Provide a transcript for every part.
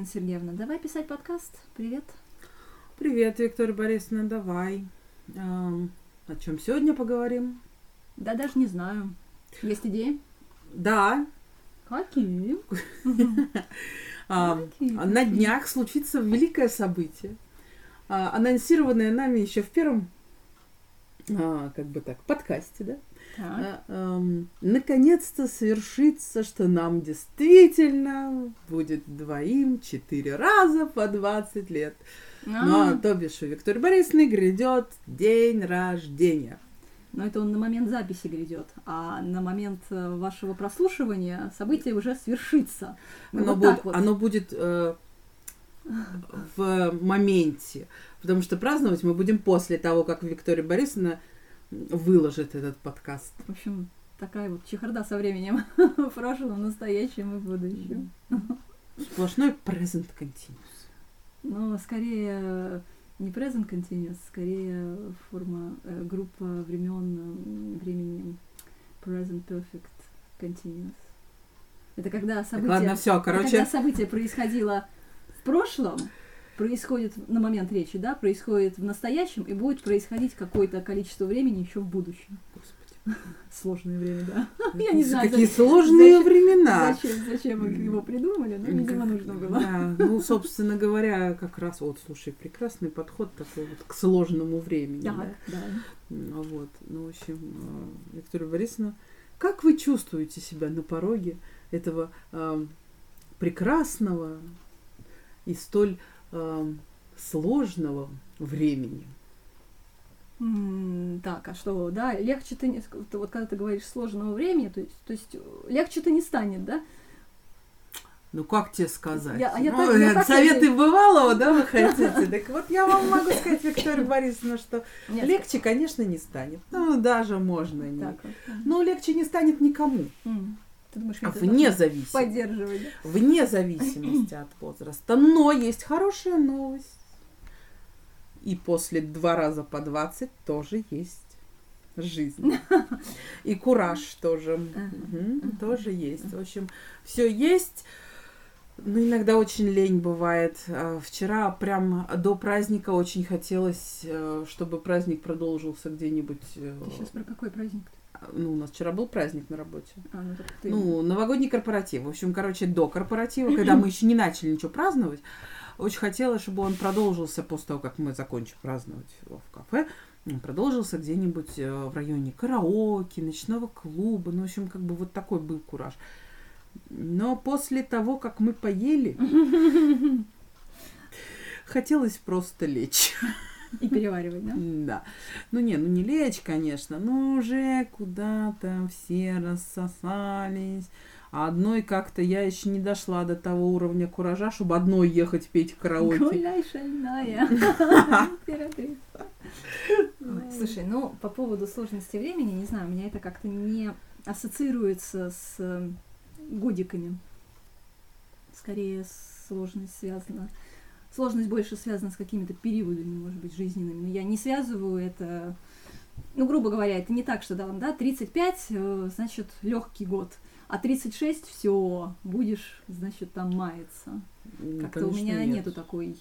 Галина Сергеевна, давай писать подкаст. Привет. Привет, Виктория Борисовна, давай. Эм, о чем сегодня поговорим? Да даже не знаю. Есть идеи? Да. Какие? А, На днях случится великое событие, а, анонсированное нами еще в первом, а, как бы так, подкасте, да? Так. А, эм, Наконец-то свершится, что нам действительно будет двоим четыре раза по 20 лет. Ну, а А, то бишь у Виктории Борисовны грядет день рождения. Но это он на момент записи грядет, а на момент э, вашего прослушивания событие уже свершится. Ну, Оно вот будет, вот. оно будет э, в моменте. Потому что праздновать мы будем после того, как Виктория Борисовна выложит этот подкаст. В общем, такая вот чехарда со временем в прошлом, настоящем и будущем. Сплошной present continuous. Но скорее не present continuous, скорее форма, э, группа времен, времени present perfect continuous. Это когда Так, событие, ладно, все, это когда короче, событие происходило в прошлом, происходит на момент речи, да, происходит в настоящем и будет происходить какое-то количество времени еще в будущем. Господи, Сложное время, да. Я не знаю, какие сложные времена. Зачем, зачем его придумали, но, видимо, нужно было. Да, ну, собственно говоря, как раз, вот, слушай, прекрасный подход такой вот к сложному времени. да. Да. Ну, Вот. Ну, в общем, э, Виктория Борисовна, как вы чувствуете себя на пороге этого э, прекрасного и столь э, сложного времени? Так, а что, да, легче-то не... ты Вот когда ты говоришь сложного времени, то есть, то есть легче-то не станет, да? Ну, как тебе сказать? Я- а я Ну, так- я э, советы надеюсь. бывалого, да, вы хотите? Так вот, я вам могу сказать, Виктория Борисовна, что Нет, легче, конечно, не станет. Ну, даже можно не. Так, вот. Но легче не станет никому. М, Ты думаешь, это Вне зависимости. поддерживать, вне зависимости от возраста. Но есть хорошая новость. И после два раза по 20 тоже есть жизнь. И кураж тоже. Тоже есть. В общем, все есть. Но иногда очень лень бывает. А, Вчера прям до праздника очень хотелось, э, чтобы праздник продолжился где-нибудь. э, Ты сейчас про какой праздник? Ну, у нас вчера был праздник на работе. А, ну, ты... Ну, новогодний корпоратив. В общем, короче, до корпоратива, когда мы еще не начали ничего праздновать, очень хотелось, чтобы он продолжился после того, как мы закончим праздновать в кафе. Продолжился где-нибудь э, в районе караоке, ночного клуба. Ну, в общем, как бы вот такой был кураж. Но после того, как мы поели, хотелось просто лечь. И переваривать, да? Да. Ну не, ну не лечь, конечно, но уже куда-то все рассосались. А одной как-то я еще не дошла до того уровня куража, чтобы одной ехать петь караоке. Гуляй, шальная императрица. Слушай, ну, по поводу сложности времени, не знаю, у меня это как-то не ассоциируется с э, годиками. Скорее, сложность связана... Сложность больше связана с какими-то периодами, может быть, жизненными. Но я не связываю это... Ну, грубо говоря, это не так, что да, да, 35, э, значит, легкий год. А 36 все, будешь, значит, там маяться. Ну, Как-то у меня нет. нету такой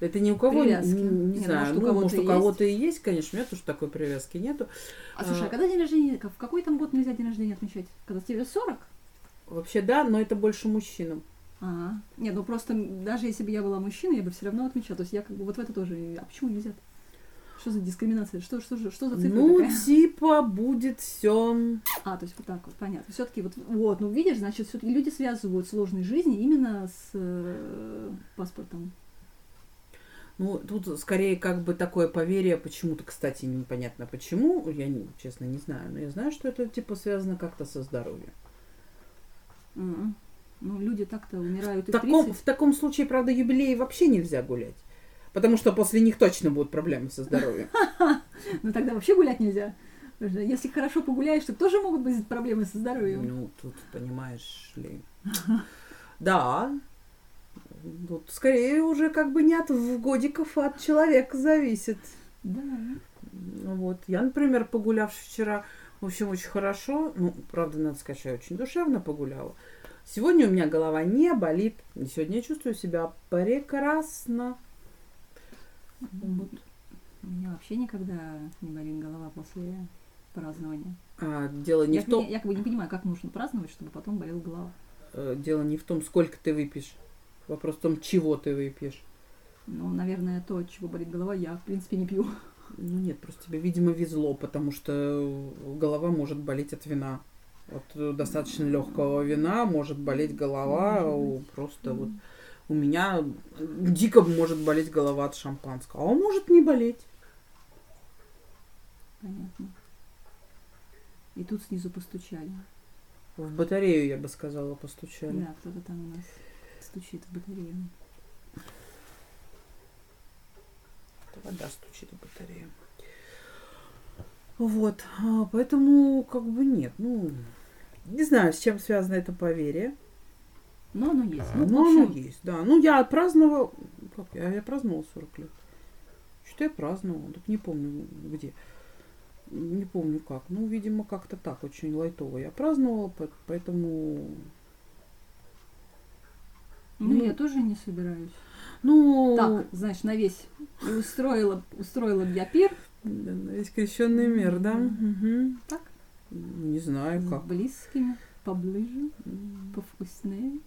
Это ни у кого, привязки. не- не Нет, знаю, может, у ну, кого-то может, у кого-то и есть, конечно, у меня тоже такой привязки нету. А слушай, а А. когда день рождения, в какой там год нельзя день рождения отмечать? Когда тебе 40? Вообще, да, но это больше мужчинам. А, нет, ну просто даже если бы я была мужчиной, я бы все равно отмечала. То есть я как бы вот в это тоже. А почему нельзя? Что за дискриминация? Что, что, что за цифра Ну, такая? типа, будет все. А, то есть вот так вот, понятно. Все-таки вот, вот, ну видишь, значит, все-таки люди связывают сложной жизни именно с э, паспортом. Ну, тут скорее как бы такое поверье, почему-то, кстати, непонятно почему, я, не, честно, не знаю, но я знаю, что это, типа, связано как-то со здоровьем. М. Ну, люди так-то умирают В таком, 30. в таком случае, правда, юбилеи вообще нельзя гулять, потому что после них точно будут проблемы со здоровьем. Ну тогда вообще гулять нельзя. Если хорошо погуляешь, то тоже могут быть проблемы со здоровьем. Ну, тут, понимаешь ли... Да, тут скорее уже как бы не от годиков, а от человека зависит. Да. Ну Вот. Я, например, погулявши вчера, в общем, очень хорошо. Ну, правда, надо сказать, что я очень душевно погуляла. Сегодня у меня голова не болит. И сегодня я чувствую себя прекрасно. Вот. У меня вообще никогда не болит голова после празднования. А, дело не я, в том, я, я как бы не понимаю, как нужно праздновать, чтобы потом болела голова. э, дело не в том, сколько ты выпьешь. Вопрос в том, чего ты выпьешь. Ну, наверное, то, от чего болит голова, я, в принципе, не пью. Ну нет, просто тебе, видимо, везло, потому что голова может болеть от вина. От э, достаточно легкого вина может болеть голова. У-. Просто вот у меня дико может болеть голова от шампанского. А он может не болеть. Понятно. И тут снизу постучали. В батарею, я бы сказала, постучали. Да, кто-то там у нас стучит в батарею. Это вода стучит в батарею. Вот, а, поэтому как бы нет, ну, не знаю, с чем связано это поверье. Но оно есть. Ну, в Ну, оно есть, да. Ну, я отпраздновала, как я, я праздновала 40 лет. Что я праздновала, так не помню где. Не помню как. Ну, видимо, как-то так, очень лайтово я праздновала, по- поэтому... ну, ну, я тоже не собираюсь. Ну, Так, знаешь, на весь устроила, устроила я пир. да, да, есть крещенный мир, да? Мгм. Так. Не знаю, с как. близкими, поближе, повкуснее.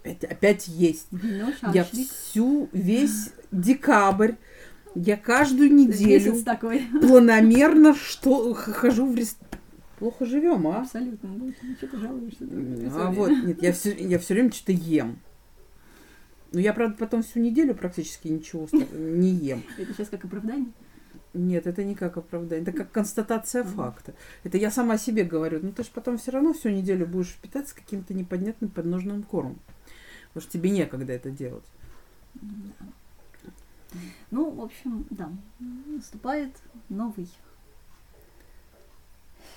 Опять, опять есть. Вино, Я всю, весь декабрь, я каждую неделю такой. планомерно что хожу в ресторан. Плохо живем, а? Абсолютно. Ну, что ты жалуешься? А вот, нет, я все, я все время что-то ем. Ну, я, правда, потом всю неделю практически ничего не ем. Это сейчас как оправдание? Нет, это не как оправдание, это как констатация факта. Это я сама себе говорю. Ну, ты же потом все равно всю неделю будешь питаться каким-то непонятным подножным кормом. Потому что тебе некогда это делать. Ну, в общем, да, наступает новый,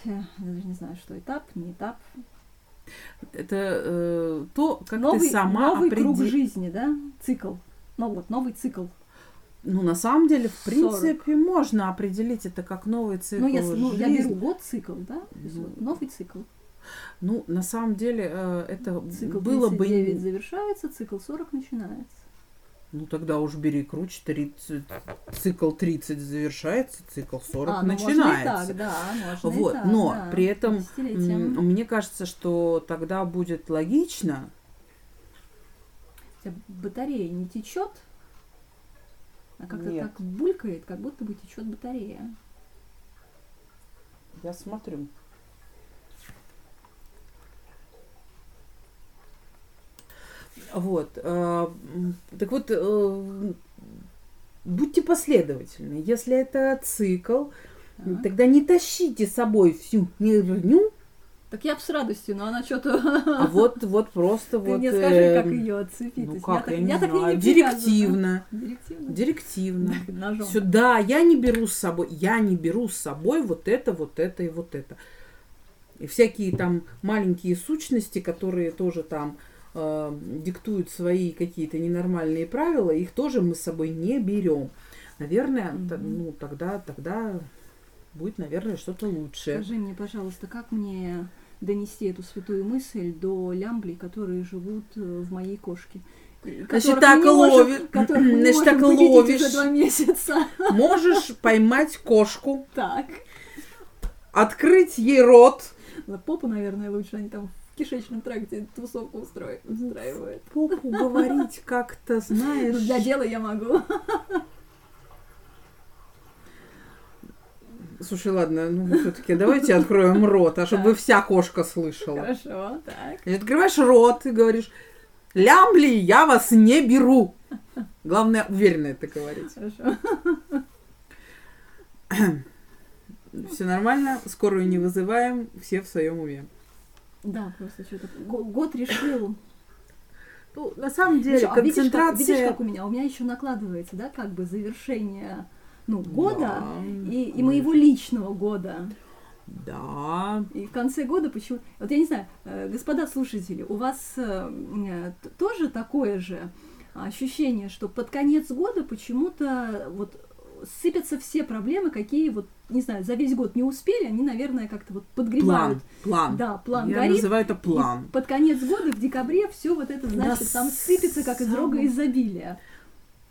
я даже не знаю, что этап, не этап. Это э, то, как новый ты сама новый круг определ- жизни, да, цикл. Ну вот, новый цикл. Ну, на самом деле, в 40. принципе, можно определить это как новый цикл ну, если, ну, я беру год цикл, да, Ну. новый цикл. Ну, на самом деле, э, это Цикл было бы... 39 завершается, цикл 40 начинается. Ну, тогда уж бери круче, 30, цикл 30 завершается, цикл 40 а, ну, можно и начинается. так, да, можно и Вот, так, но да, при этом Мне кажется, что тогда будет логично. Батарея не течет, а как-то Нет. так булькает, как будто бы течет батарея. Я смотрю. Вот. э, Так вот, э, будьте последовательны. Если это цикл, Так. тогда не тащите с собой всю нерню, Так я бы с радостью, но она что-то... а вот, вот просто Ты вот... мне скажи, как эм, ее отцепить. Ну как, я, я, не я так знаю. не Директивно. Директивно. Директивно. Ножом. Сюда я не беру с собой, я не беру с собой вот это, вот это и вот это. И всякие там маленькие сущности, которые тоже там э, диктуют свои какие-то ненормальные правила, их тоже мы с собой не берем. Наверное, Мгм. ну тогда, тогда будет, наверное, что-то лучшее. Скажи мне, пожалуйста, как мне донести эту святую мысль до лямблей, которые живут э, в моей кошке? Которых так ловишь. Значит, так ловишь. уже два месяца. Можешь поймать кошку, Так. открыть ей рот, попу, наверное, лучше они там в кишечном тракте тусовку устрои- устраивают. попу говорить как-то, Ну, знаешь. для дела я могу. Слушай, ладно, ну все-таки давайте откроем рот, а чтобы вся кошка слышала. Хорошо, так. И открываешь рот и говоришь, лямбли, я вас не беру. Главное, уверенно это говорить. Хорошо. Все нормально, скорую не вызываем, все в своем уме. Да, просто что-то го- год решил. Ну, на самом деле, Видишь, а видишь, как, концентрация... видишь, как у меня? У меня еще накладывается, да, как бы завершение ну, года Да. и, и моего личного года. Да. И в конце года почему... Вот я не знаю, э, господа слушатели, у вас э, э, тоже такое же ощущение, что под конец года почему-то вот сыпятся все проблемы, какие вот, не знаю, за весь год не успели, они, наверное, как-то вот подгребают. План, план. Да, план Я горит. называю это и план. под конец года, в декабре, все вот это, значит, Да там сыпется, как из рога изобилия.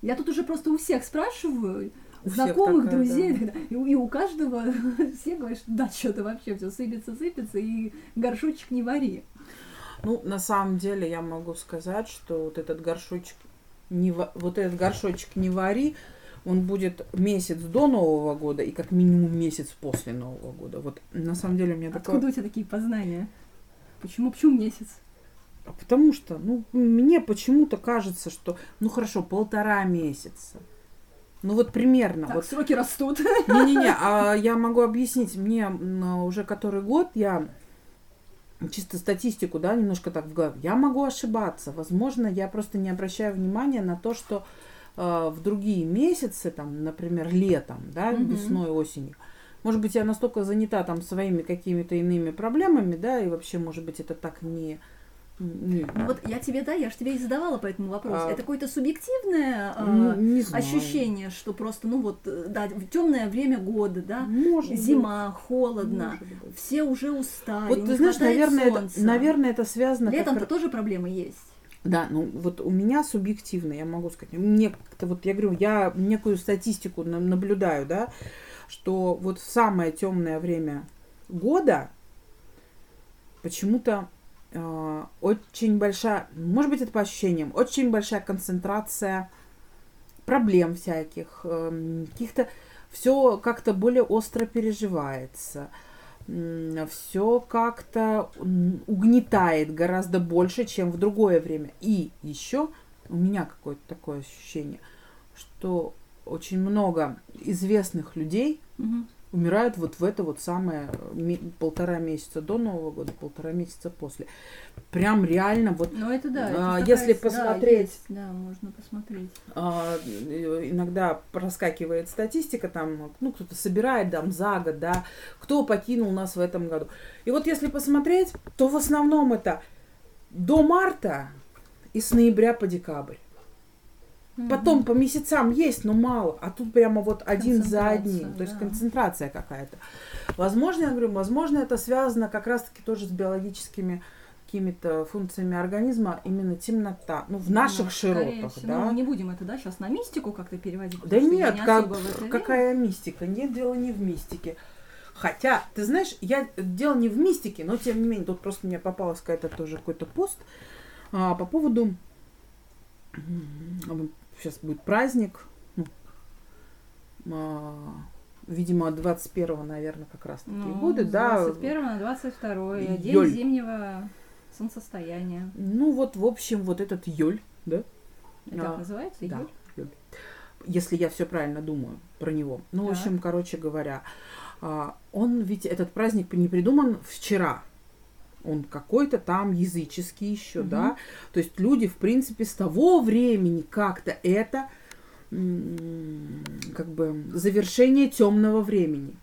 Я тут уже просто у всех спрашиваю, У знакомых, такая, друзей, да. и, у- и у каждого все говорят, что да, что-то вообще все сыпется, сыпется, и горшочек не вари. Ну, на самом деле я могу сказать, что вот этот горшочек не вот этот горшочек не вари, он будет месяц до Нового года и как минимум месяц после Нового года. Вот на самом деле у меня такое... Откуда у тебя такие познания? Почему, почему месяц? А Потому что, ну, мне почему-то кажется, что, ну хорошо, полтора месяца. Ну вот примерно. Так, вот сроки растут. Не-не-не, а я могу объяснить. Мне уже который год я чисто статистику, да, немножко так в голове. Я могу ошибаться. Возможно, я просто не обращаю внимания на то, что э, в другие месяцы, там, например, летом, да, Мгм. весной, осенью, может быть, я настолько занята там своими какими-то иными проблемами, да, и вообще, может быть, это так не... не- Ну вот я тебе, да, я же тебе и задавала по этому вопросу. А. Это какое-то субъективное а, ну, не знаю. ощущение, что просто, ну вот, э, да, темное время года, да, Может быть. зима, холодно, Может быть. все уже устали, Вот ты знаешь, наверное это, наверное, это связано как Летом-то раз- тоже проблемы есть. Да, ну вот у меня субъективно, я могу сказать, мне как-то вот я говорю, я некую статистику на- наблюдаю, да, что вот в самое темное время года почему-то э, очень большая, может быть, это по ощущениям, очень большая концентрация проблем всяких, эм, каких-то все как-то более остро переживается, все как-то угнетает гораздо больше, чем в другое время. И еще у меня какое-то такое ощущение, что очень много известных людей Мгм. Умирают вот в это вот самое ме- полтора месяца до Нового года, полтора месяца после. Прям реально вот Ну это да. это А, такая если с- да, посмотреть- есть, Да, можно посмотреть. а, э, иногда проскакивает статистика, там, ну, кто-то собирает там за год, да, кто покинул нас в этом году. И вот если посмотреть, то в основном это до марта и с ноября по декабрь. Потом по месяцам есть, но мало. А тут прямо вот один за одним. То есть да. концентрация какая-то. Возможно, я говорю, возможно, это связано как раз-таки тоже с биологическими какими-то функциями организма, именно темнота. Ну, в наших Ну, широтах, всего. да. Ну, не будем это, да, сейчас на мистику как-то переводить. Да нет, не как, какая мистика? Нет, дело не в мистике. Хотя, ты знаешь, я дело не в мистике, но тем не менее, тут просто мне попалась какая-то тоже какой-то пост а, по поводу сейчас будет праздник, а, видимо, 21 наверное, как раз такие Ну, годы, да. 21 на 22 день Йоль. зимнего солнцестояния. Ну вот, в общем, вот этот Йоль, да? Это А, называется? Да, Йоль? Йоль. Если я все правильно думаю про него. Ну, в Так. общем, короче говоря, а, он ведь этот праздник не придуман вчера. Он какой-то там языческий еще, Мгм. да. То есть люди, в принципе, с того времени как-то это как бы завершение темного времени.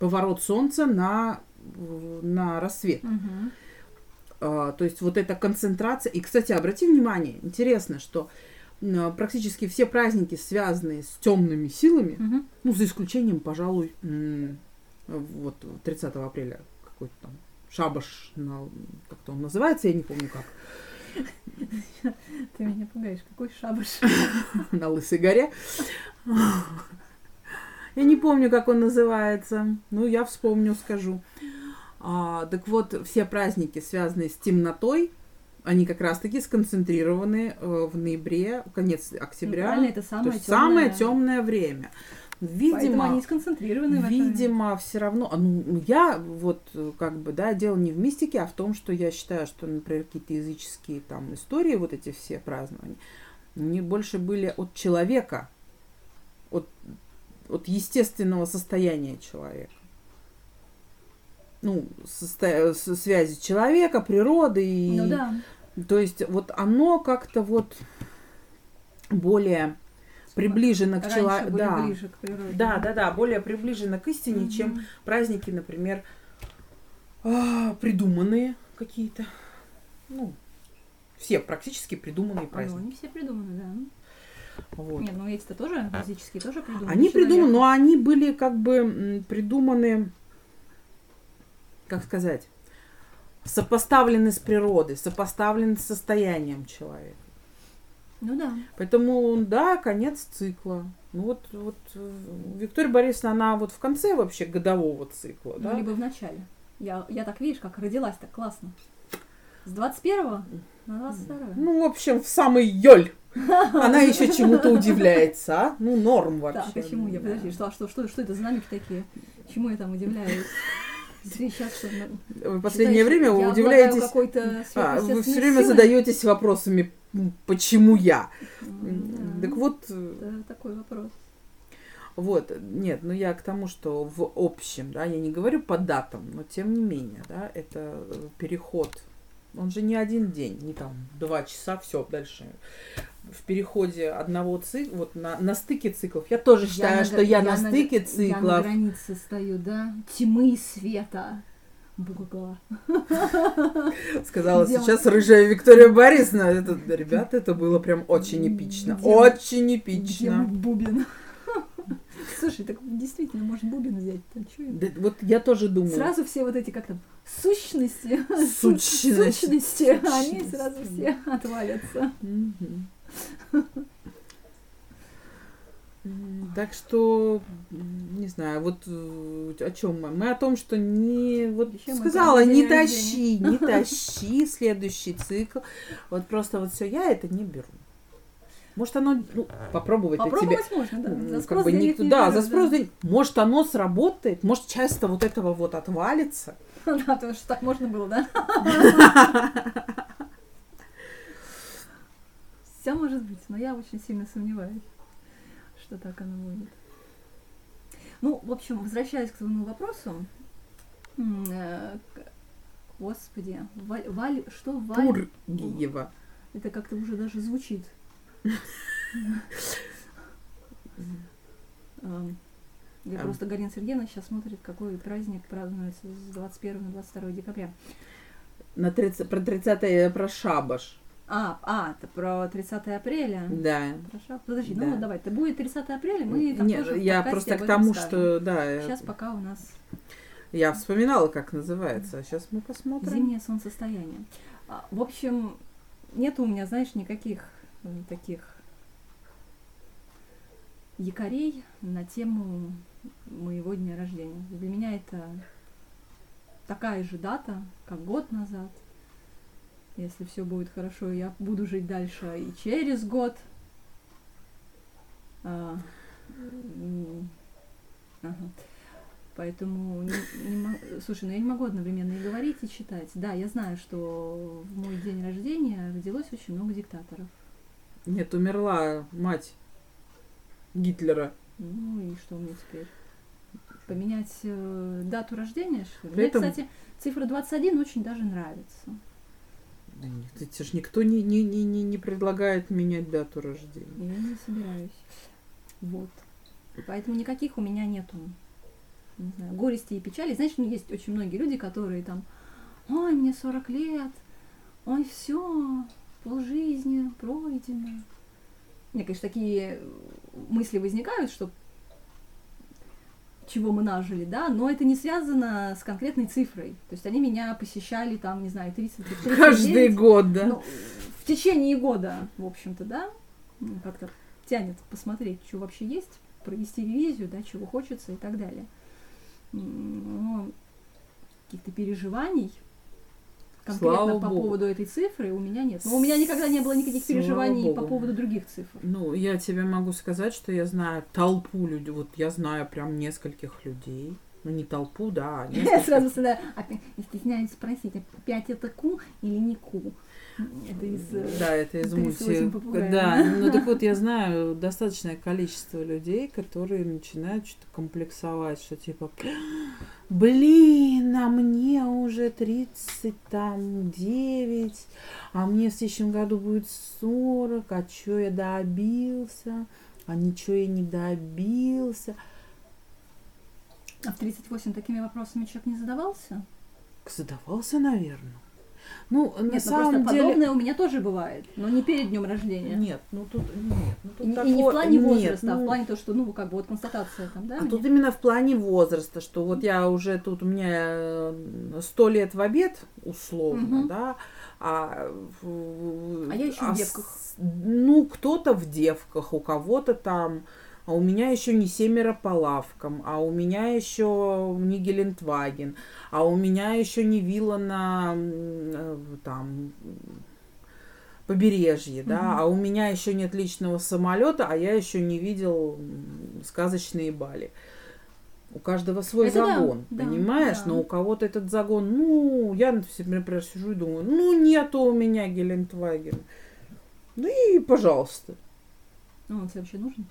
Поворот солнца на, на рассвет. Мгм. А, то есть вот эта концентрация. И, кстати, обрати внимание, интересно, что практически все праздники, связанные с темными силами, Мгм. ну, за исключением, пожалуй, вот 30 апреля какой-то там шабаш, на, как-то он называется, я не помню как, Ты меня пугаешь. Какой шабаш? на Лысой горе. Я не помню, как он называется. Ну, я вспомню, скажу. А, так вот, все праздники, связанные с темнотой, они как раз-таки сконцентрированы э, в ноябре, конец Ну, октября. правильно, это то самое темное. самое темное время. Поэтому Видимо, они сконцентрированы в этом. Видимо, все равно. Ну, я вот э, как бы, да, дело не в мистике, а в том, что я считаю, что, например, какие-то языческие там истории, вот эти все празднования, они больше были от человека, от, от естественного состояния человека. Ну, состо- связи человека, природы и Ну да. то есть вот оно как-то вот более приближено к человеку. Да. Да, да, да, более приближено к истине, Мгм. чем праздники, например, а, придуманные какие-то. Ну, все практически придуманные Ну, праздники. они все придуманы, да. Вот. Нет, ну эти-то тоже физические тоже придуманы. Они придуманы, но они были как бы придуманы, как сказать, сопоставлены с природой, сопоставлены с состоянием человека. Ну да. Поэтому, да, конец цикла. Ну вот, вот э, Виктория Борисовна, она вот в конце вообще годового цикла, Ну, да? либо в начале. Я, я так, видишь, как родилась так классно. С 21 на 22 Ну, в общем, в самый ёль. Она еще чему-то удивляется, а? Ну, норм вообще. Так, а чему я? Подожди, что, что, что, что это за намеки такие? Чему я там удивляюсь? Сейчас что, на- Вы последнее время вы удивляетесь... А, вы все время силой? задаетесь вопросами, почему я. Да. Так вот, э, Это такой вопрос. вот, нет, ну я к тому, что в общем, да, я не говорю по датам, но тем не менее, да, это э, переход. Он же не один день, не там два часа, все, дальше. В переходе одного цикла, вот на, на стыке циклов, я тоже считаю, на что гра- я, на гра- стыке Я на циклов. границе стою, да? Тьмы и света. Буква. Сказала Где сейчас рыжая Виктория Борисовна. Это, ребята, это было прям очень эпично. Где? Очень Где эпично. мой бубен? Слушай, так действительно, может бубен взять? Да, вот я тоже думаю. Сразу все вот эти, как там, сущности, Сущности. сущности, они Сущности, сразу все отвалятся. Мгм. Так что, не знаю, вот э, о чем мы? Мы о том, что не, вот мы сказала, не тащи, не тащи следующий цикл. Вот просто вот все, я это не беру. Может, оно, ну, попробовать-то тебе. Попробовать можно, да. Ну, За как спрос бы денег никто- не да, берут, за спрос денег. Может, оно сработает, может, часто вот этого вот отвалится. Да, потому что так можно было, да? Все может быть, но я очень сильно сомневаюсь, что так оно будет. Ну, в общем, возвращаясь к твоему вопросу, э, господи, Валь, Валь- что Валь, Пургиева. это как-то уже даже звучит. Эм, Я Ам. просто Галина Сергеевна сейчас смотрит, какой праздник празднуется с 21 на 22 декабря. На 30, про 30 про шабаш. А, а, это про 30 апреля. Да. Хорошо. Подожди, Да. ну давай, это будет 30 апреля, мы там Нет, тоже я просто к тому, скажем. что, да, э, Сейчас пока у нас я вспоминала, как называется, а сейчас мы посмотрим. зимнее солнцестояние. А, В общем, нет у меня, знаешь, никаких э, таких якорей на тему моего дня рождения. Для меня это такая же дата, как год назад. Если все будет хорошо, я буду жить дальше и через год. А, ага. Поэтому, не- не слушай, ну я не могу одновременно и говорить, и читать. Да, я знаю, что в мой день рождения родилось очень много диктаторов. Нет, умерла мать Гитлера. Ну и что мне теперь? Поменять э, дату рождения, что ли? При Мне, этом- кстати, цифра 21 очень даже нравится. Да это ж никто не, не, не, не, не предлагает менять дату рождения. Я не собираюсь. Вот. Поэтому никаких у меня нету не знаю, горести и печали. Знаешь, ну, есть очень многие люди, которые там, ой, мне 40 лет, ой, все, полжизни пройдено. Мне, конечно, такие мысли возникают, что чего мы нажили, да, но это не связано с конкретной цифрой. То есть они меня посещали там, не знаю, 30 39. Каждый год, да? Ну, в течение года, в общем-то, да, м, как-то тянет посмотреть, что вообще есть, провести ревизию, да, чего хочется и так далее. Но каких-то переживаний конкретно Слава по богу. поводу этой цифры у меня нет. Но у меня никогда не было никаких Слава переживаний по богу. поводу других цифр. Ну, я тебе могу сказать, что я знаю толпу людей. Вот я знаю прям нескольких людей. Ну, не толпу, да, а Я нескольких. сразу всегда стесняюсь спросить, опять это ку или не ку? Это из... э, Да, это из 38 мультика. попугаев. Да, ну так вот я знаю достаточное количество людей, которые начинают что-то комплексовать, что типа, блин, а мне уже 30, там, 9, а мне в следующем году будет 40, а чё я добился, а ничего я не добился. А в 38 такими вопросами человек не задавался? Задавался, наверное. Ну, на Нет, ну самом просто деле... подобное у меня тоже бывает, но не перед днем рождения. Нет, ну тут нет, ну тут И, и такое- не в плане нет, возраста, а ну, в плане того, что, ну, как бы вот констатация там, да? А мне? тут именно в плане возраста, что вот я уже тут у меня сто лет в обед, условно, Мгм. да, а, в- А я ещё в с- девках. Ну, кто-то в девках, у кого-то там, а у меня еще не семеро по лавкам, а у меня еще не Гелендваген, а у меня еще не вилла на э, там побережье, да, Мгм. а у меня еще нет личного самолета, а я еще не видел сказочные Бали. У каждого свой Это загон, да, понимаешь? да. Но у кого-то этот загон, ну, я, например, сижу и думаю, ну, нету у меня Гелендваген. Ну и пожалуйста. Ну, он тебе вообще нужен?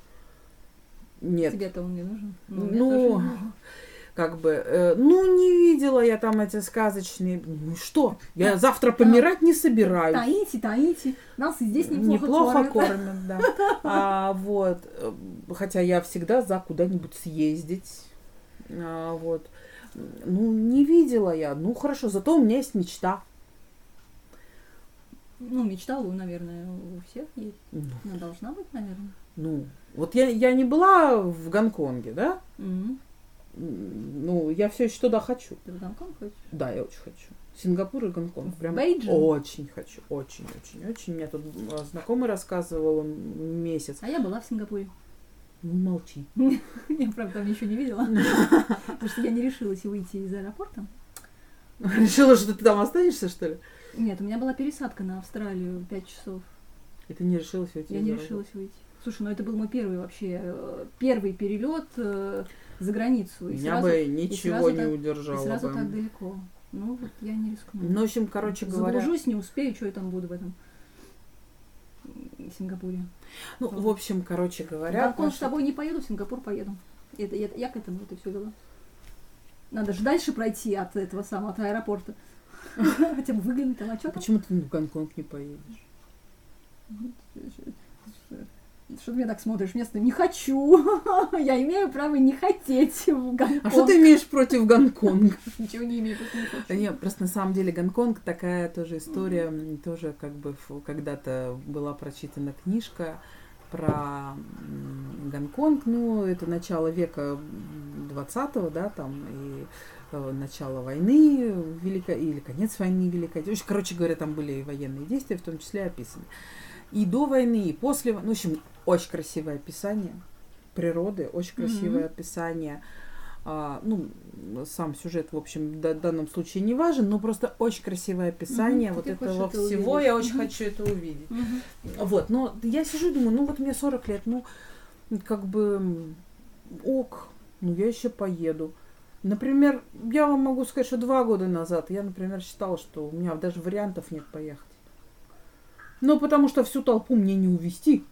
Нет. Тебе-то он не нужен? Ну, нужен. Как бы, э, ну, не видела я там эти сказочные. Ну что? Я завтра помирать не собираюсь. Таите, таите, нас и здесь неплохо, Неплохо кормят. кормят, да. А, вот, э, хотя я всегда за куда-нибудь съездить. А, вот. Ну, не видела я. Ну, хорошо, зато у меня есть мечта. Ну, мечта, у, наверное, у всех есть. Ну, Она должна быть, наверное. Ну, вот я, я не была в Гонконге, да? М, Ну, я все еще туда хочу. Ты в Гонконг хочешь? Да, я очень хочу. Сингапур и Гонконг. Прям Бейджин? очень хочу. Очень, очень, очень. Меня тут э, знакомый рассказывал месяц. А я была в Сингапуре. Ну, молчи. Я, правда, там ничего не видела. Потому что я не решилась выйти из аэропорта. Решила, что ты там останешься, что ли? Нет, у меня была пересадка на Австралию 5 часов. И ты не решилась уйти? Я не решилась выйти. Слушай, ну это был мой первый вообще, э, первый перелет э, за границу. И Меня сразу, бы и ничего сразу не так- и удержало сразу бы. так далеко. Ну, вот я не рискну. Ну, в общем, короче говоря... Заблужусь, не успею, что я там буду в этом м, Сингапуре. Ну, в общем, короче В говоря... Гонконг с тобой не поеду, в Сингапур поеду. Это, я, я к этому вот и все вела. Надо же дальше пройти от этого самого, от аэропорта. Хотя бы выглянуть там, а что А почему ты в Гонконг не поедешь? Что ты меня так смотришь? Вместо не хочу. Я имею право не хотеть в Гонконг. А что ты имеешь против Гонконга? Ничего не имею. Да нет, просто на самом деле Гонконг такая тоже история, тоже как бы когда-то была прочитана книжка про Гонконг, ну, это начало века 20 да, там, и э, начало войны великой, или конец войны великой. Короче говоря, там были и военные действия, в том числе описаны. И до войны, и после, ну, в общем, очень красивое описание природы, очень красивое Мгм. описание а, ну, сам сюжет, в общем, в да- данном случае не важен, но просто очень красивое описание Мгм, вот ты этого это всего. увидеть. Я очень Мгм. хочу это увидеть. Мгм. Вот, но я сижу и думаю, ну вот мне 40 лет, ну, как бы ок, ну я еще поеду. Например, я вам могу сказать, что два года назад я, например, считала, что у меня даже вариантов нет поехать. Ну, потому что всю толпу мне не увезти.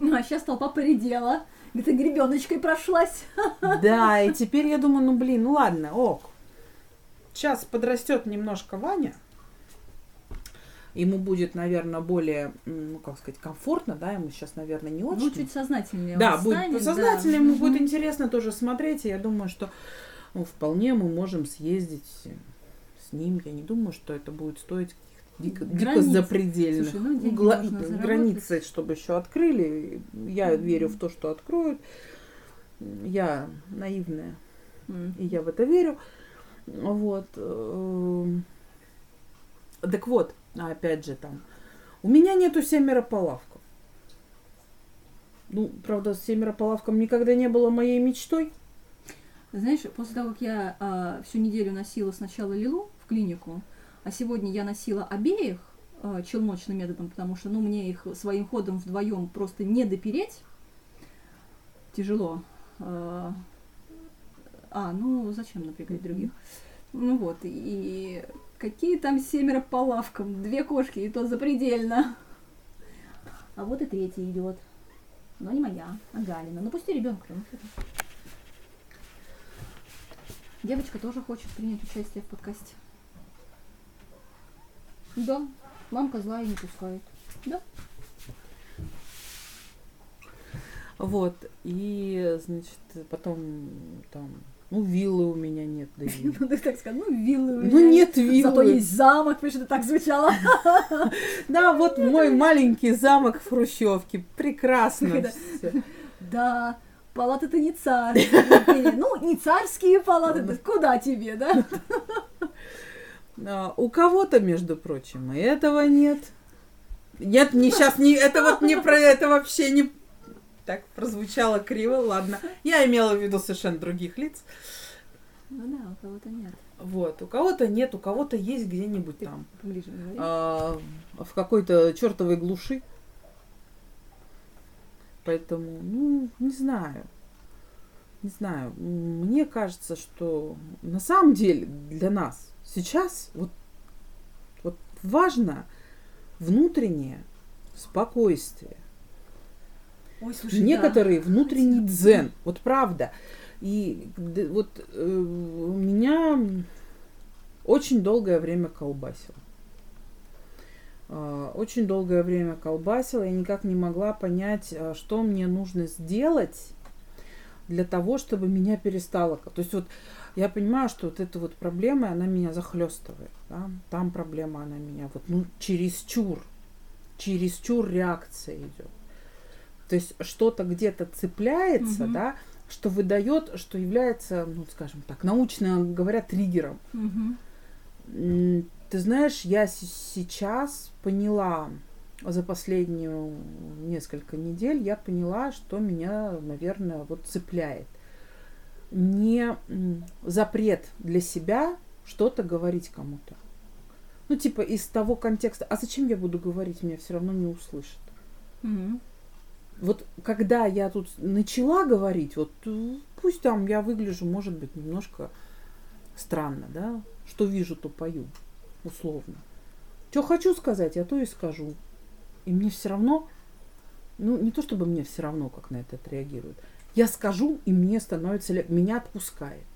А сейчас толпа поредела. Где-то гребеночкой прошлась. Да, и теперь я думаю, ну блин, ну ладно, ок. Сейчас подрастет немножко Ваня. Ему будет, наверное, более, ну, как сказать, комфортно, да, ему сейчас, наверное, не очень. Ну, чуть сознательнее да, он будет станет, сознательно, да. ему будет интересно тоже смотреть, и я думаю, что ну, вполне мы можем съездить с ним. Я не думаю, что это будет стоить дико, дико Границ. запредельных Слушай, ну, деньги гла- границы, чтобы еще открыли. Я Мгм. верю в то, что откроют. Я наивная, М. и я в это верю. Вот. эм. Так вот, опять же там. У меня нету семеро по лавкам. Ну, правда, семеро по лавкам никогда не было моей мечтой. Знаешь, после того, как я а, всю неделю носила сначала Лилу в клинику, а сегодня я носила обеих а, челночным методом, потому что, ну, мне их своим ходом вдвоем просто не допереть. Тяжело. А, а, ну, зачем напрягать других? Ну вот, и какие там семеро по лавкам? Две кошки, и то запредельно. А вот и третья идет. Но не моя, а Галина. Ну пусти ребенка. Ну. Девочка тоже хочет принять участие в подкасте. Да, мамка злая не пускает. Да. Вот. И, значит, потом там Ну, виллы у меня нет, да и- Ну, ты так сказал, ну, виллы у Ну, меня нет виллы. Зато есть замок, потому что так звучало. Да, вот мой маленький замок в Хрущевке. Прекрасно Да. палаты-то не царские. Ну, не царские палаты, да куда тебе, да? А, У кого-то, между прочим, и этого нет. Нет, не сейчас, не, это вот не про это вообще не... Так прозвучало криво, ладно. Я имела в виду совершенно других лиц. Ну да, у кого-то нет. Вот, у кого-то нет, у кого-то есть где-нибудь там. говори. а, в какой-то чертовой глуши. Поэтому, ну, не знаю. Не знаю. Мне кажется, что на самом деле для нас сейчас вот, вот важно внутреннее спокойствие. Ой, слушай, Некоторый внутренний дзен. Вот правда. И вот э, меня очень долгое время колбасило. А, Очень долгое время колбасило. Я никак не могла понять, а, что мне нужно сделать для того, чтобы меня перестало. То есть вот я понимаю, что вот эта вот проблема, она меня захлестывает. Да? Там проблема, она меня вот ну чересчур, чересчур реакция идет. То есть что-то где-то цепляется, Мгм. да, что выдает, что является, ну, скажем так, научно говоря, триггером. М, Ты знаешь, я сейчас поняла за последние несколько недель, я поняла, что меня, наверное, вот цепляет. Не запрет для себя что-то говорить кому-то. Ну, типа из того контекста, а зачем я буду говорить, меня все равно не услышат. Мгм. Вот когда я тут начала говорить, вот э, пусть там я выгляжу, может быть, немножко странно, да, что вижу, то пою, условно. Что хочу сказать, я то и скажу. И мне все равно, ну, не то чтобы мне все равно, как на это отреагируют. Я скажу, и мне становится, меня отпускает.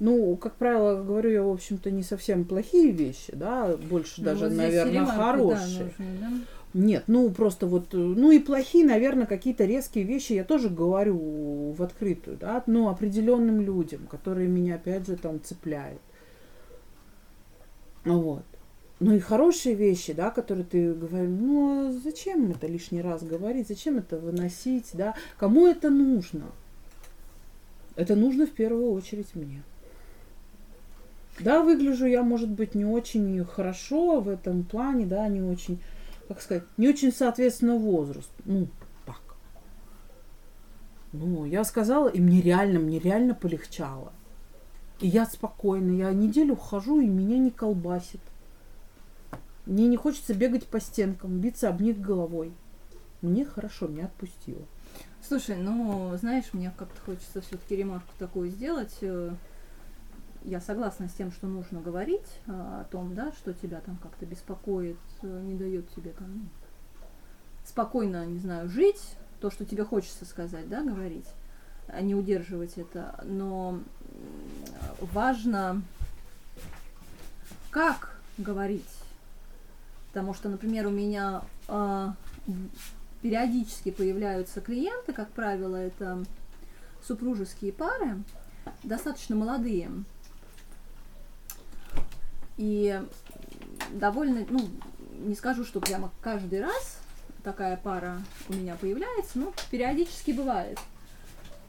Ну, как правило, говорю я, в общем-то, не совсем плохие вещи, да, больше Ну, даже, вот наверное, да, хорошие. нужна, да? Нет, ну просто вот, э, ну и плохие, наверное, какие-то резкие вещи я тоже говорю в открытую, да, ну определенным людям, которые меня опять же там цепляют. Ну Вот. Ну и хорошие вещи, да, которые ты говоришь, ну а зачем это лишний раз говорить, зачем это выносить, да, кому это нужно? Это нужно в первую очередь мне. Да, выгляжу я, может быть, не очень хорошо в этом плане, да, не очень как сказать, не очень соответственно возраст. Ну, так. Ну, я сказала, и мне реально, мне реально полегчало. И я спокойно, я неделю хожу, и меня не колбасит. Мне не хочется бегать по стенкам, биться об них головой. Мне хорошо, меня отпустило. Слушай, ну, знаешь, мне как-то хочется все-таки ремарку такую сделать. Э, Я согласна с тем, что нужно говорить а, о том, да, что тебя там как-то беспокоит, э, не дает тебе там спокойно, не знаю, жить, то, что тебе хочется сказать, да, говорить, а не удерживать это. Но важно, как говорить. Потому что, например, у меня а, периодически появляются клиенты, как правило, это супружеские пары, достаточно молодые. И довольно, ну, не скажу, что прямо каждый раз такая пара у меня появляется, но периодически бывает,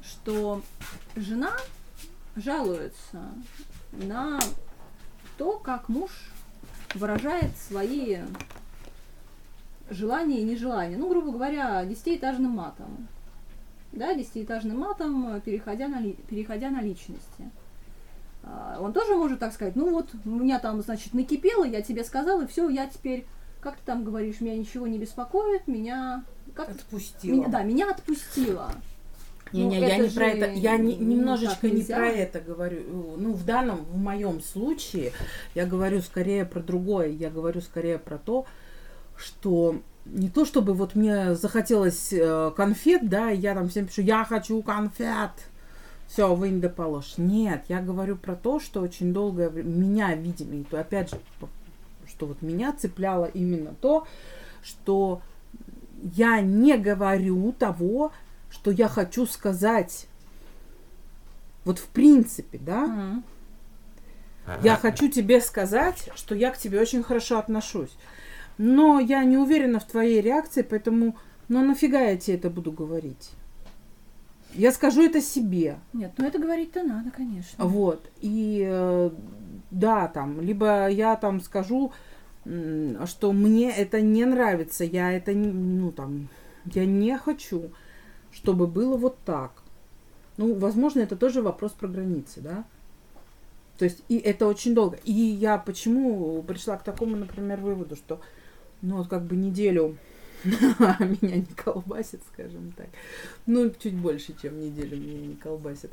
что жена жалуется на то, как муж выражает свои желания и нежелания. Ну, грубо говоря, десятиэтажным матом. Да, десятиэтажным матом, переходя на, переходя на личности. А, Он тоже может так сказать, ну вот, у меня там, значит, накипело, я тебе сказала, и все, я теперь, как ты там говоришь, меня ничего не беспокоит, меня... Как, Отпустила. меня да, меня отпустила. Не, не, Ну, я не про это, я не- немножечко не про это говорю. Ну, в данном, в моем случае, я говорю скорее про другое. Я говорю скорее про то, что не то чтобы вот мне захотелось э, конфет, да, и я там всем пишу, я хочу конфет. Все, вынь да положь. Нет, я говорю про то, что очень долгое время меня, видимо, то опять же, что вот меня цепляло именно то, что я не говорю того, что я хочу сказать. Вот в принципе, да? Мгм. Я хочу тебе сказать, что я к тебе очень хорошо отношусь. Но я не уверена в твоей реакции, поэтому, ну нафига я тебе это буду говорить? Я скажу это себе. Нет, ну это говорить-то надо, конечно. Вот. И э, да, там, либо я там скажу, что мне это не нравится, я это, ну там, я не хочу, чтобы было вот так. Ну, возможно, это тоже вопрос про границы, да? То есть, и это очень долго. И я почему пришла к такому, например, выводу, что, ну, вот как бы неделю меня не колбасит, скажем так. Ну, чуть больше, чем неделю меня не колбасит.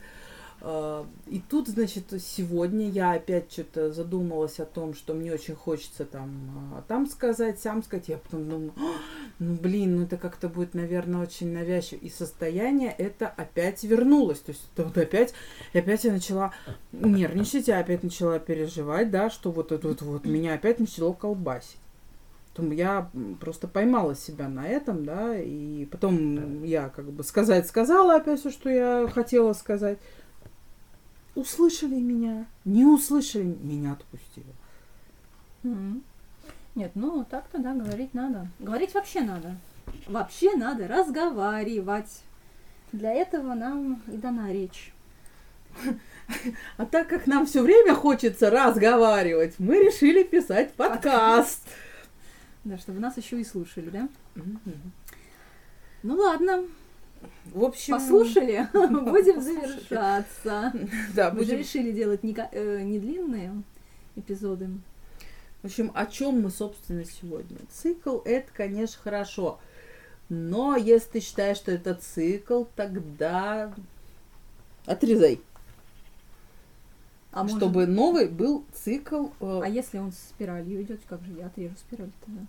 А, И тут, значит, сегодня я опять что-то задумалась о том, что мне очень хочется там, а, там сказать, сам сказать. Я потом думаю, «А, ну блин, ну это как-то будет, наверное, очень навязчиво. И состояние это опять вернулось. То есть это вот опять, и опять я начала нервничать, я опять начала переживать, да, что вот это вот, вот меня опять начало колбасить. Потом я просто поймала себя на этом, да, и потом я как бы сказать сказала опять все, что я хотела сказать. Услышали меня, не услышали, меня отпустили. Нет, ну так-то, да, говорить надо. Говорить вообще надо. Вообще надо разговаривать. Для этого нам и дана речь. А так как нам все время хочется разговаривать, мы решили писать подкаст. Да, чтобы нас еще и слушали, да? Ну ладно, В общем, послушали, будем завершаться. Да, Мы же решили делать не, э, не длинные эпизоды. В общем, о чем мы, собственно, сегодня? Цикл это, конечно, хорошо. Но если ты считаешь, что это цикл, тогда отрезай. А может- чтобы новый был цикл. э, А если он с спиралью идет, как же я отрежу спираль тогда?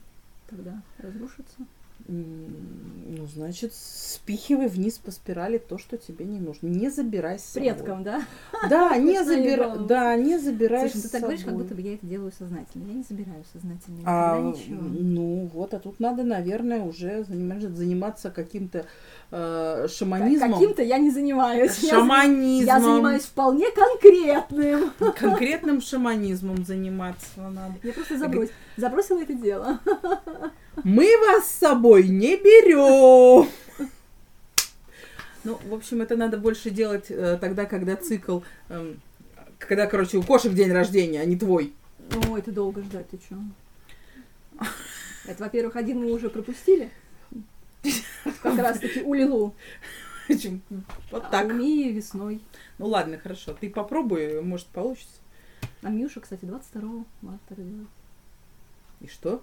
Тогда разрушится. Ну, значит, спихивай вниз по спирали то, что тебе не нужно. Не забирай с собой. предком, да? Да, не забирай. Да, не забирай Слушай, ты с так говоришь, как будто бы я это делаю сознательно. Я не забираю сознательно. А, ничего. ну вот, а тут надо, наверное, уже заниматься, заниматься каким-то э, шаманизмом. Каким-то я не занимаюсь. Я за- Шаманизмом. Я занимаюсь вполне конкретным. Конкретным шаманизмом заниматься надо. Я просто заброс- забросила это дело. Мы вас с собой не берем. Ну, в общем, это надо больше делать э, тогда, когда цикл, эм, когда, короче, у кошек день рождения, а не твой. Ой, это долго ждать, ты чё? Это, во-первых, один мы уже пропустили. Как раз таки у Лилу. Вот А так. у Мии весной. Ну ладно, хорошо. Ты попробуй, может, получится. А Миюша, кстати, 22 марта родилась. И что?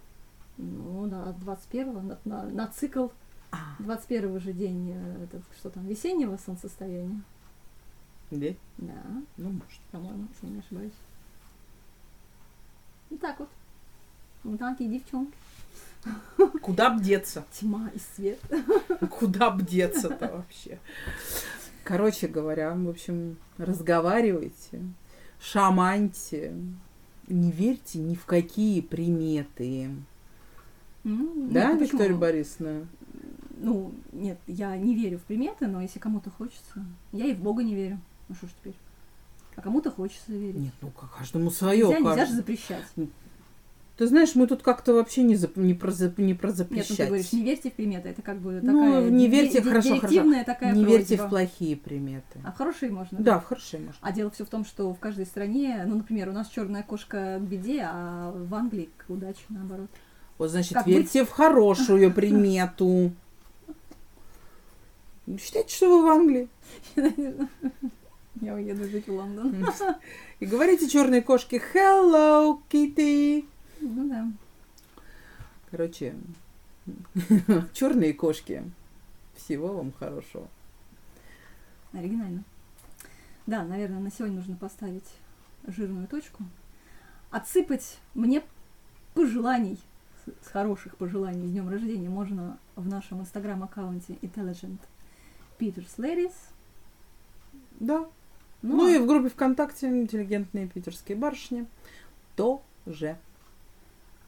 Ну, да, от 21 на, на, на цикл 21 же день, э, это, что там, весеннего солнцестояния. Да? Да, Ну, может. по-моему, если не ошибаюсь. И так вот. Вот такие девчонки. Куда б деться? Тьма и свет. Куда б деться-то вообще? Короче говоря, в общем, разговаривайте, шаманьте, не верьте ни в какие приметы. Ну, да, нет, почему? Виктория Борисовна? Ну, нет, я не верю в приметы, но если кому-то хочется... Я и в Бога не верю. Ну что ж теперь? А кому-то хочется верить. Нет, ну каждому свое. нельзя, нельзя же запрещать. Ты знаешь, мы тут как-то вообще не, зап- не, про, не про Нет, ну запрещать. ты говоришь, не верьте в приметы. Это как бы Ну, такая не ди- верьте, ди- хорошо, директивная такая не верьте просьба. в плохие приметы. А в хорошие можно. Да, в хорошие можно. А дело все в том, что в каждой стране, ну, например, у нас черная кошка к беде, а в Англии к удаче, наоборот. Вот, значит, Как верьте в хорошую примету. Считайте, что вы в Англии. Я уеду жить в Лондон. И говорите черной кошке Hello, Kitty. Ну да. Короче, черные кошки. Всего вам хорошего. Оригинально. Да, наверное, на сегодня нужно поставить жирную точку. Отсыпать мне пожеланий, с- хороших пожеланий с днем рождения можно в нашем инстаграм-аккаунте Intelligent Peters Ladies. Да. Ну, Ну, а и в группе ВКонтакте «Интеллигентные питерские барышни» тоже.